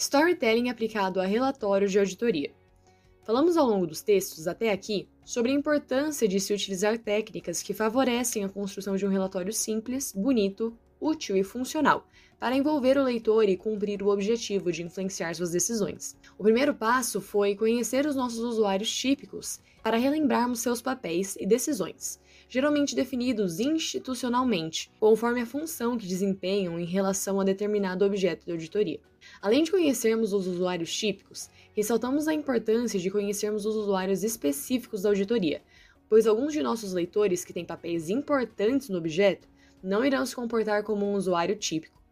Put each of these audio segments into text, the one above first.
Storytelling aplicado a relatórios de auditoria. Falamos ao longo dos textos até aqui sobre a importância de se utilizar técnicas que favorecem a construção de um relatório simples, bonito, útil e funcional, para envolver o leitor e cumprir o objetivo de influenciar suas decisões. O primeiro passo foi conhecer os nossos usuários típicos para relembrarmos seus papéis e decisões, geralmente definidos institucionalmente, conforme a função que desempenham em relação a determinado objeto de auditoria. Além de conhecermos os usuários típicos, ressaltamos a importância de conhecermos os usuários específicos da auditoria, pois alguns de nossos leitores que têm papéis importantes no objeto não irão se comportar como um usuário típico.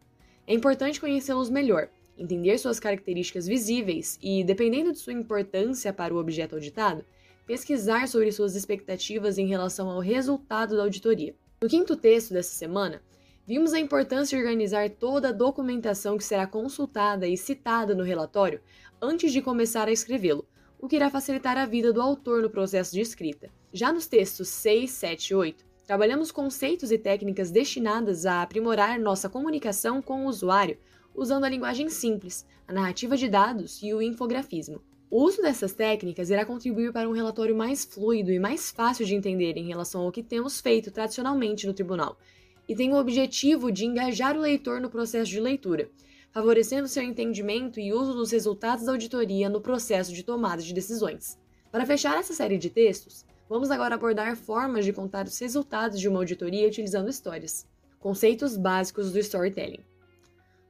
É importante conhecê-los melhor, entender suas características visíveis e, dependendo de sua importância para o objeto auditado, pesquisar sobre suas expectativas em relação ao resultado da auditoria. No quinto texto dessa semana, vimos a importância de organizar toda a documentação que será consultada e citada no relatório antes de começar a escrevê-lo, o que irá facilitar a vida do autor no processo de escrita. Já nos textos 6, 7 e 8, Trabalhamos conceitos e técnicas destinadas a aprimorar nossa comunicação com o usuário usando a linguagem simples, a narrativa de dados e o infografismo. O uso dessas técnicas irá contribuir para um relatório mais fluido e mais fácil de entender em relação ao que temos feito tradicionalmente no tribunal, e tem o objetivo de engajar o leitor no processo de leitura, favorecendo seu entendimento e uso dos resultados da auditoria no processo de tomada de decisões. Para fechar essa série de textos, Vamos agora abordar formas de contar os resultados de uma auditoria utilizando histórias. Conceitos básicos do storytelling.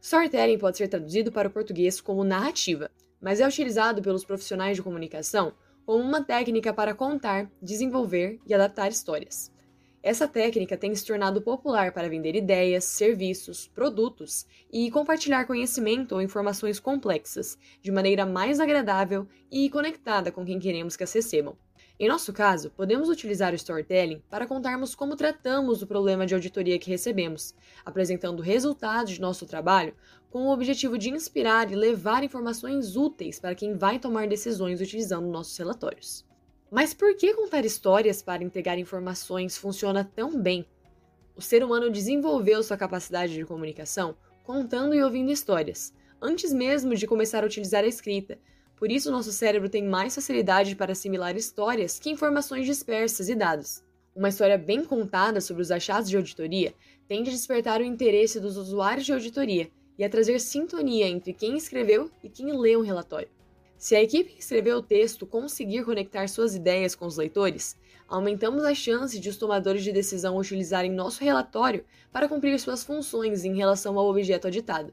Storytelling pode ser traduzido para o português como narrativa, mas é utilizado pelos profissionais de comunicação como uma técnica para contar, desenvolver e adaptar histórias. Essa técnica tem se tornado popular para vender ideias, serviços, produtos e compartilhar conhecimento ou informações complexas de maneira mais agradável e conectada com quem queremos que as recebam. Em nosso caso, podemos utilizar o storytelling para contarmos como tratamos o problema de auditoria que recebemos, apresentando resultados de nosso trabalho com o objetivo de inspirar e levar informações úteis para quem vai tomar decisões utilizando nossos relatórios. Mas por que contar histórias para entregar informações funciona tão bem? O ser humano desenvolveu sua capacidade de comunicação contando e ouvindo histórias, antes mesmo de começar a utilizar a escrita, por isso, nosso cérebro tem mais facilidade para assimilar histórias que informações dispersas e dados. Uma história bem contada sobre os achados de auditoria tende a despertar o interesse dos usuários de auditoria e a trazer sintonia entre quem escreveu e quem lê um relatório. Se a equipe que escreveu o texto conseguir conectar suas ideias com os leitores, aumentamos a chance de os tomadores de decisão utilizarem nosso relatório para cumprir suas funções em relação ao objeto auditado.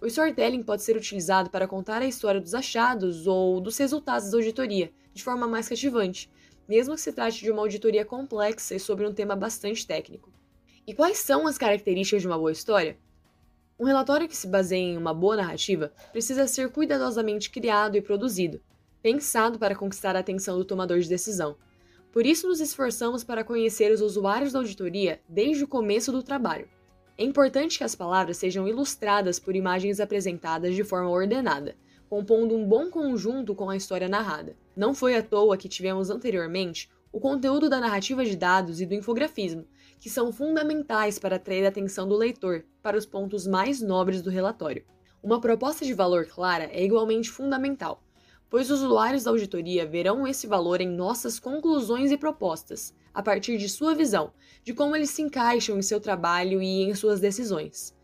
O storytelling pode ser utilizado para contar a história dos achados ou dos resultados da auditoria de forma mais cativante, mesmo que se trate de uma auditoria complexa e sobre um tema bastante técnico. E quais são as características de uma boa história? Um relatório que se baseia em uma boa narrativa precisa ser cuidadosamente criado e produzido, pensado para conquistar a atenção do tomador de decisão. Por isso, nos esforçamos para conhecer os usuários da auditoria desde o começo do trabalho. É importante que as palavras sejam ilustradas por imagens apresentadas de forma ordenada, compondo um bom conjunto com a história narrada. Não foi à toa que tivemos anteriormente o conteúdo da narrativa de dados e do infografismo, que são fundamentais para atrair a atenção do leitor para os pontos mais nobres do relatório. Uma proposta de valor clara é igualmente fundamental, pois os usuários da auditoria verão esse valor em nossas conclusões e propostas, a partir de sua visão, de como eles se encaixam em seu trabalho e em suas decisões.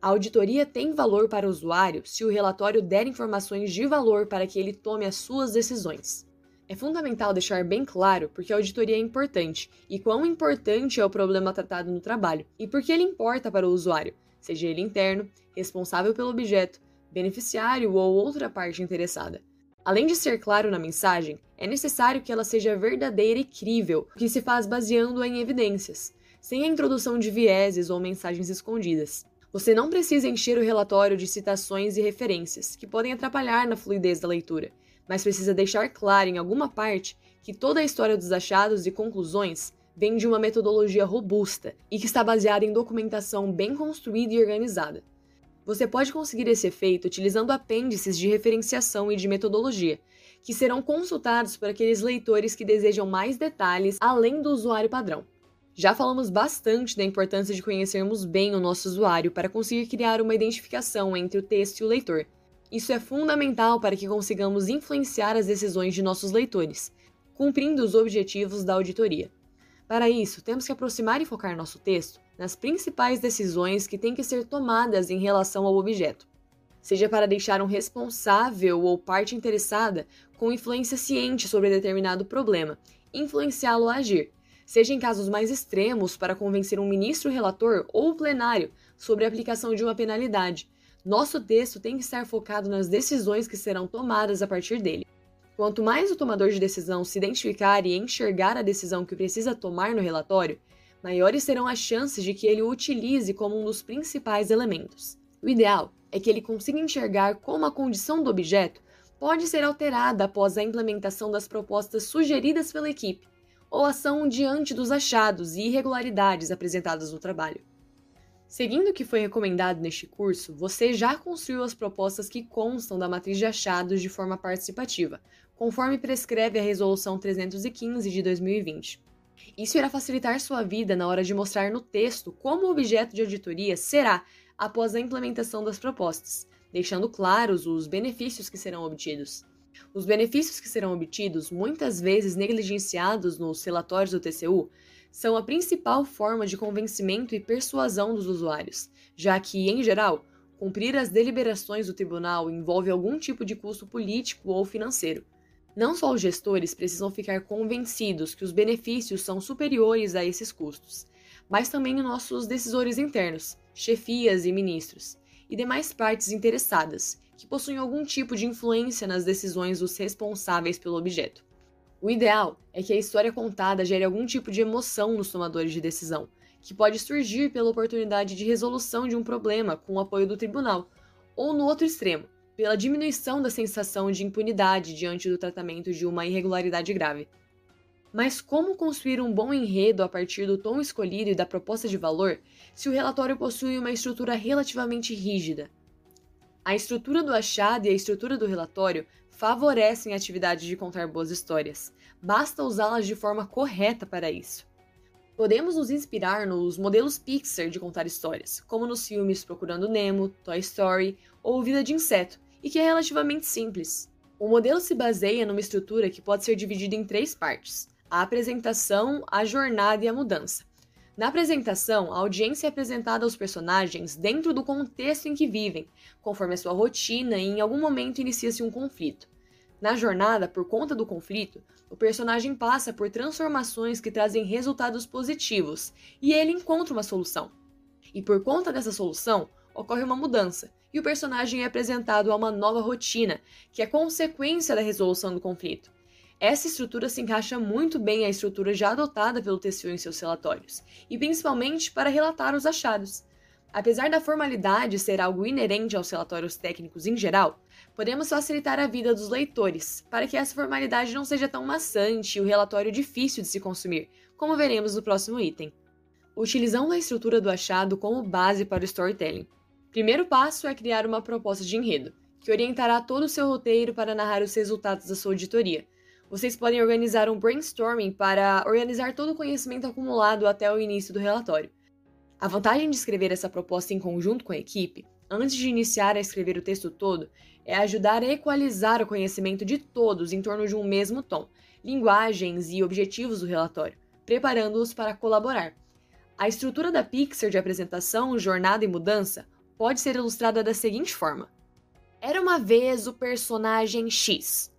A auditoria tem valor para o usuário se o relatório der informações de valor para que ele tome as suas decisões. É fundamental deixar bem claro porque a auditoria é importante e quão importante é o problema tratado no trabalho e por que ele importa para o usuário, seja ele interno, responsável pelo objeto, beneficiário ou outra parte interessada. Além de ser claro na mensagem, é necessário que ela seja verdadeira e crível, o que se faz baseando-a em evidências, sem a introdução de vieses ou mensagens escondidas. Você não precisa encher o relatório de citações e referências, que podem atrapalhar na fluidez da leitura, mas precisa deixar claro em alguma parte que toda a história dos achados e conclusões vem de uma metodologia robusta e que está baseada em documentação bem construída e organizada. Você pode conseguir esse efeito utilizando apêndices de referenciação e de metodologia, que serão consultados por aqueles leitores que desejam mais detalhes além do usuário padrão. Já falamos bastante da importância de conhecermos bem o nosso usuário para conseguir criar uma identificação entre o texto e o leitor. Isso é fundamental para que consigamos influenciar as decisões de nossos leitores, cumprindo os objetivos da auditoria. Para isso, temos que aproximar e focar nosso texto nas principais decisões que têm que ser tomadas em relação ao objeto, seja para deixar um responsável ou parte interessada com influência ciente sobre determinado problema, influenciá-lo a agir, seja em casos mais extremos para convencer um ministro relator ou plenário sobre a aplicação de uma penalidade. Nosso texto tem que estar focado nas decisões que serão tomadas a partir dele. Quanto mais o tomador de decisão se identificar e enxergar a decisão que precisa tomar no relatório, maiores serão as chances de que ele o utilize como um dos principais elementos. O ideal é que ele consiga enxergar como a condição do objeto pode ser alterada após a implementação das propostas sugeridas pela equipe ou ação diante dos achados e irregularidades apresentadas no trabalho. Seguindo o que foi recomendado neste curso, você já construiu as propostas que constam da matriz de achados de forma participativa, conforme prescreve a Resolução 315 de 2020. Isso irá facilitar sua vida na hora de mostrar no texto como o objeto de auditoria será após a implementação das propostas, deixando claros os benefícios que serão obtidos. Os benefícios que serão obtidos, muitas vezes negligenciados nos relatórios do TCU, são a principal forma de convencimento e persuasão dos usuários, já que, em geral, cumprir as deliberações do tribunal envolve algum tipo de custo político ou financeiro. Não só os gestores precisam ficar convencidos que os benefícios são superiores a esses custos, mas também nossos decisores internos, chefias e ministros, e demais partes interessadas, que possuem algum tipo de influência nas decisões dos responsáveis pelo objeto. O ideal é que a história contada gere algum tipo de emoção nos tomadores de decisão, que pode surgir pela oportunidade de resolução de um problema com o apoio do tribunal, ou no outro extremo, pela diminuição da sensação de impunidade diante do tratamento de uma irregularidade grave. Mas como construir um bom enredo a partir do tom escolhido e da proposta de valor se o relatório possui uma estrutura relativamente rígida? A estrutura do achado e a estrutura do relatório favorecem a atividade de contar boas histórias. Basta usá-las de forma correta para isso. Podemos nos inspirar nos modelos Pixar de contar histórias, como nos filmes Procurando Nemo, Toy Story ou Vida de Inseto, e que é relativamente simples. O modelo se baseia numa estrutura que pode ser dividida em três partes: a apresentação, a jornada e a mudança. Na apresentação, a audiência é apresentada aos personagens dentro do contexto em que vivem, conforme a sua rotina e em algum momento inicia-se um conflito. Na jornada, por conta do conflito, o personagem passa por transformações que trazem resultados positivos e ele encontra uma solução. E por conta dessa solução, ocorre uma mudança e o personagem é apresentado a uma nova rotina, que é consequência da resolução do conflito. Essa estrutura se encaixa muito bem à estrutura já adotada pelo TCU em seus relatórios, e principalmente para relatar os achados. Apesar da formalidade ser algo inerente aos relatórios técnicos em geral, podemos facilitar a vida dos leitores, para que essa formalidade não seja tão maçante e o relatório difícil de se consumir, como veremos no próximo item. Utilizando a estrutura do achado como base para o storytelling. Primeiro passo é criar uma proposta de enredo, que orientará todo o seu roteiro para narrar os resultados da sua auditoria, vocês podem organizar um brainstorming para organizar todo o conhecimento acumulado até o início do relatório. A vantagem de escrever essa proposta em conjunto com a equipe, antes de iniciar a escrever o texto todo, é ajudar a equalizar o conhecimento de todos em torno de um mesmo tom, linguagens e objetivos do relatório, preparando-os para colaborar. A estrutura da Pixar de apresentação, jornada e mudança pode ser ilustrada da seguinte forma: Era uma vez o personagem X,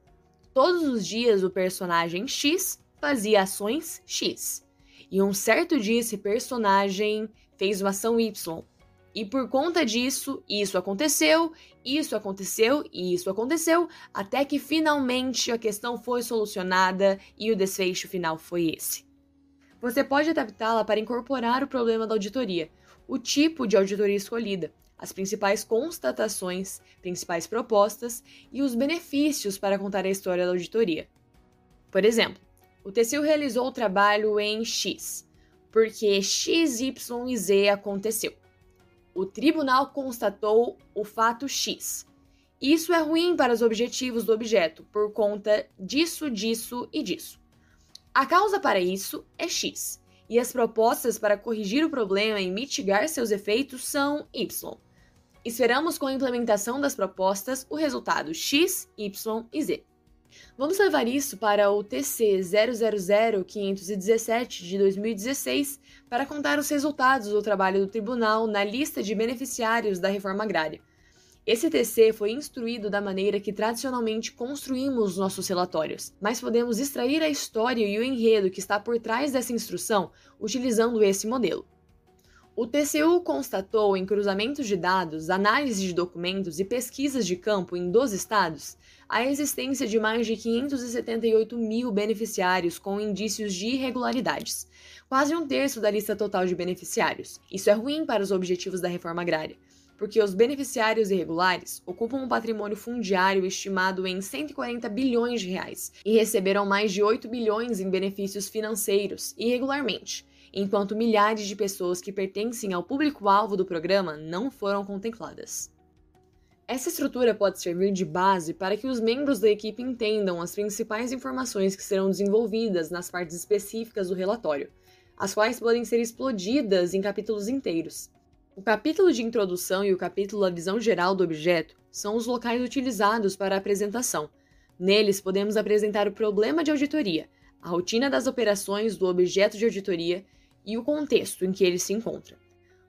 Todos os dias o personagem X fazia ações X. E um certo dia esse personagem fez uma ação Y. E por conta disso, isso aconteceu, isso aconteceu e isso aconteceu, até que finalmente a questão foi solucionada e o desfecho final foi esse. Você pode adaptá-la para incorporar o problema da auditoria, o tipo de auditoria escolhida, as principais constatações, principais propostas e os benefícios para contar a história da auditoria. Por exemplo, o TCU realizou o trabalho em X, porque X, Y e Z aconteceu. O tribunal constatou o fato X. Isso é ruim para os objetivos do objeto, por conta disso, disso e disso. A causa para isso é X, e as propostas para corrigir o problema e mitigar seus efeitos são Y. Esperamos com a implementação das propostas o resultado X, Y e Z. Vamos levar isso para o TC 000517 de 2016 para contar os resultados do trabalho do tribunal na lista de beneficiários da reforma agrária. Esse TC foi instruído da maneira que tradicionalmente construímos nossos relatórios, mas podemos extrair a história e o enredo que está por trás dessa instrução utilizando esse modelo. O TCU constatou em cruzamentos de dados, análise de documentos e pesquisas de campo em 12 estados a existência de mais de 578 mil beneficiários com indícios de irregularidades, quase um terço da lista total de beneficiários. Isso é ruim para os objetivos da reforma agrária, porque os beneficiários irregulares ocupam um patrimônio fundiário estimado em 140 bilhões de reais e receberam mais de 8 bilhões em benefícios financeiros irregularmente enquanto milhares de pessoas que pertencem ao público-alvo do programa não foram contempladas. Essa estrutura pode servir de base para que os membros da equipe entendam as principais informações que serão desenvolvidas nas partes específicas do relatório, as quais podem ser explodidas em capítulos inteiros. O capítulo de introdução e o capítulo da visão geral do objeto são os locais utilizados para a apresentação. Neles podemos apresentar o problema de auditoria, a rotina das operações do objeto de auditoria e o contexto em que ele se encontra.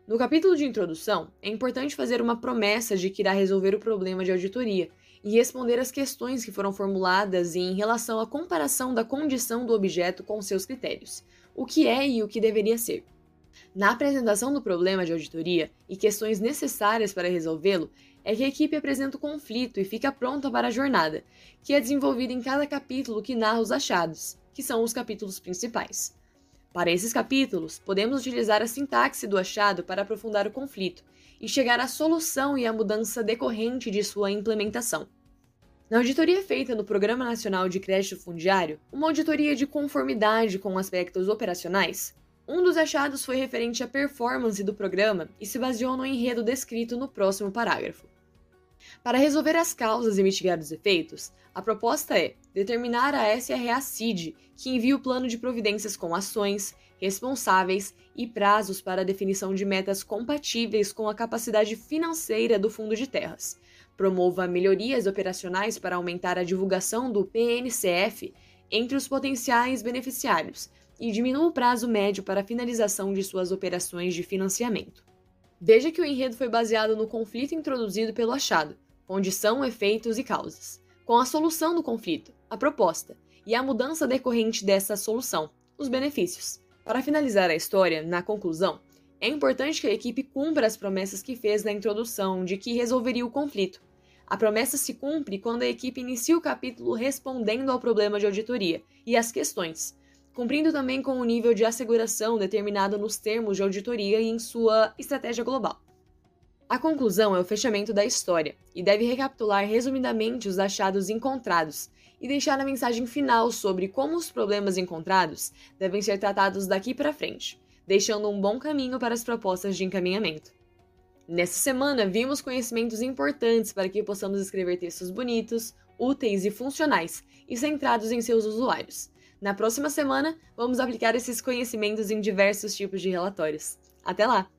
No capítulo de introdução, é importante fazer uma promessa de que irá resolver o problema de auditoria e responder às questões que foram formuladas em relação à comparação da condição do objeto com seus critérios, o que é e o que deveria ser. Na apresentação do problema de auditoria e questões necessárias para resolvê-lo, é que a equipe apresenta o conflito e fica pronta para a jornada, que é desenvolvida em cada capítulo que narra os achados, que são os capítulos principais. Para esses capítulos, podemos utilizar a sintaxe do achado para aprofundar o conflito e chegar à solução e à mudança decorrente de sua implementação. Na auditoria feita no Programa Nacional de Crédito Fundiário, uma auditoria de conformidade com aspectos operacionais, um dos achados foi referente à performance do programa e se baseou no enredo descrito no próximo parágrafo. Para resolver as causas e mitigar os efeitos, a proposta é determinar a SRA-CID, que envia o plano de providências com ações, responsáveis e prazos para a definição de metas compatíveis com a capacidade financeira do Fundo de Terras. Promova melhorias operacionais para aumentar a divulgação do PNCF entre os potenciais beneficiários e diminua o prazo médio para a finalização de suas operações de financiamento. Veja que o enredo foi baseado no conflito introduzido pelo achado, condição, efeitos e causas, com a solução do conflito, a proposta, e a mudança decorrente dessa solução, os benefícios. Para finalizar a história, na conclusão, é importante que a equipe cumpra as promessas que fez na introdução de que resolveria o conflito. A promessa se cumpre quando a equipe inicia o capítulo respondendo ao problema de auditoria e às questões, cumprindo também com o nível de asseguração determinado nos termos de auditoria e em sua estratégia global. A conclusão é o fechamento da história e deve recapitular resumidamente os achados encontrados e deixar a mensagem final sobre como os problemas encontrados devem ser tratados daqui para frente, deixando um bom caminho para as propostas de encaminhamento. Nessa semana, vimos conhecimentos importantes para que possamos escrever textos bonitos, úteis e funcionais e centrados em seus usuários. Na próxima semana, vamos aplicar esses conhecimentos em diversos tipos de relatórios. Até lá!